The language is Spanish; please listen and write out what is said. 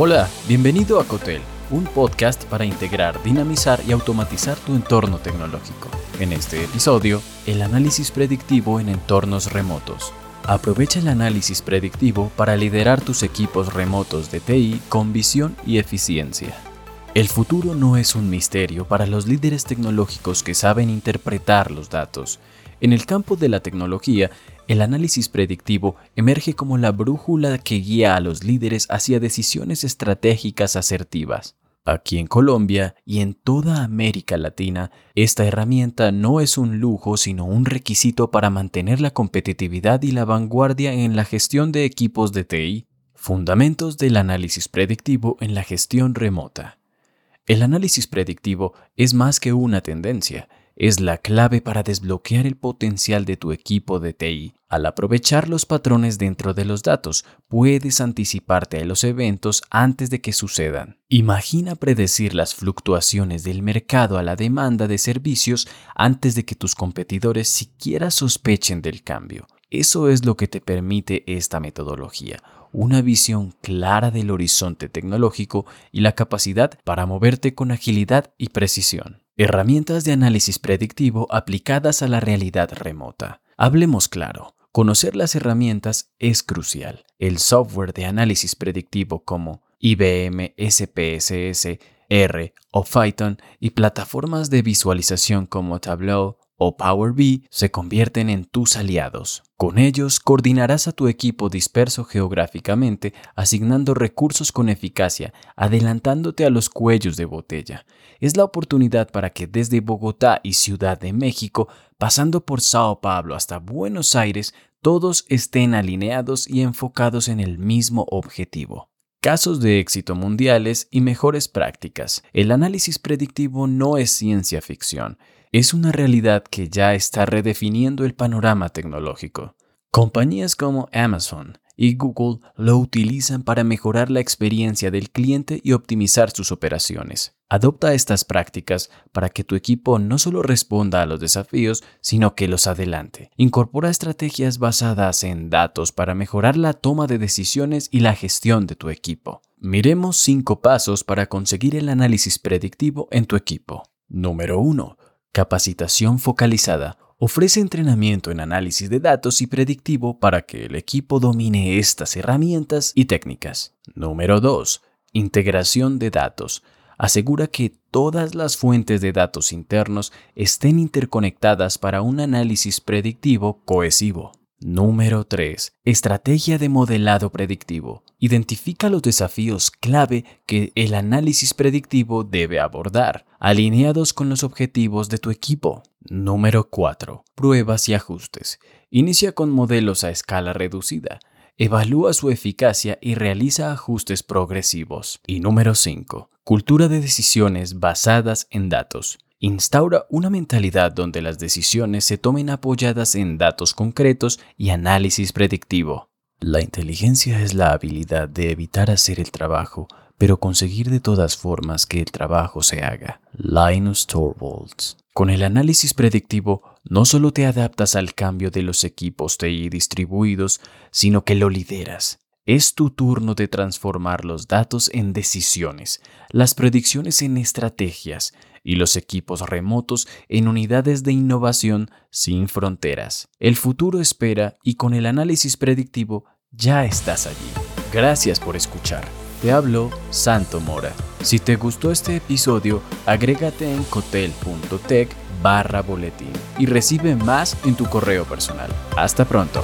Hola, bienvenido a Cotel, un podcast para integrar, dinamizar y automatizar tu entorno tecnológico. En este episodio, el análisis predictivo en entornos remotos. Aprovecha el análisis predictivo para liderar tus equipos remotos de TI con visión y eficiencia. El futuro no es un misterio para los líderes tecnológicos que saben interpretar los datos. En el campo de la tecnología, el análisis predictivo emerge como la brújula que guía a los líderes hacia decisiones estratégicas asertivas. Aquí en Colombia y en toda América Latina, esta herramienta no es un lujo sino un requisito para mantener la competitividad y la vanguardia en la gestión de equipos de TI. Fundamentos del análisis predictivo en la gestión remota. El análisis predictivo es más que una tendencia, es la clave para desbloquear el potencial de tu equipo de TI. Al aprovechar los patrones dentro de los datos, puedes anticiparte a los eventos antes de que sucedan. Imagina predecir las fluctuaciones del mercado a la demanda de servicios antes de que tus competidores siquiera sospechen del cambio. Eso es lo que te permite esta metodología, una visión clara del horizonte tecnológico y la capacidad para moverte con agilidad y precisión. Herramientas de análisis predictivo aplicadas a la realidad remota. Hablemos claro. Conocer las herramientas es crucial. El software de análisis predictivo como IBM, SPSS, R o Python y plataformas de visualización como Tableau o Power BI se convierten en tus aliados. Con ellos coordinarás a tu equipo disperso geográficamente, asignando recursos con eficacia, adelantándote a los cuellos de botella. Es la oportunidad para que desde Bogotá y Ciudad de México, pasando por Sao Paulo hasta Buenos Aires, todos estén alineados y enfocados en el mismo objetivo. Casos de éxito mundiales y mejores prácticas. El análisis predictivo no es ciencia ficción es una realidad que ya está redefiniendo el panorama tecnológico. Compañías como Amazon y Google lo utilizan para mejorar la experiencia del cliente y optimizar sus operaciones. Adopta estas prácticas para que tu equipo no solo responda a los desafíos, sino que los adelante. Incorpora estrategias basadas en datos para mejorar la toma de decisiones y la gestión de tu equipo. Miremos cinco pasos para conseguir el análisis predictivo en tu equipo. Número 1 Capacitación focalizada ofrece entrenamiento en análisis de datos y predictivo para que el equipo domine estas herramientas y técnicas. Número 2. Integración de datos. Asegura que todas las fuentes de datos internos estén interconectadas para un análisis predictivo cohesivo. Número 3. Estrategia de modelado predictivo. Identifica los desafíos clave que el análisis predictivo debe abordar, alineados con los objetivos de tu equipo. Número 4. Pruebas y ajustes. Inicia con modelos a escala reducida. Evalúa su eficacia y realiza ajustes progresivos. Y número 5. Cultura de decisiones basadas en datos instaura una mentalidad donde las decisiones se tomen apoyadas en datos concretos y análisis predictivo. La inteligencia es la habilidad de evitar hacer el trabajo, pero conseguir de todas formas que el trabajo se haga. Linus Torvalds. Con el análisis predictivo, no solo te adaptas al cambio de los equipos TI distribuidos, sino que lo lideras. Es tu turno de transformar los datos en decisiones, las predicciones en estrategias y los equipos remotos en unidades de innovación sin fronteras. El futuro espera y con el análisis predictivo ya estás allí. Gracias por escuchar. Te hablo Santo Mora. Si te gustó este episodio, agrégate en cotel.tech barra boletín y recibe más en tu correo personal. Hasta pronto.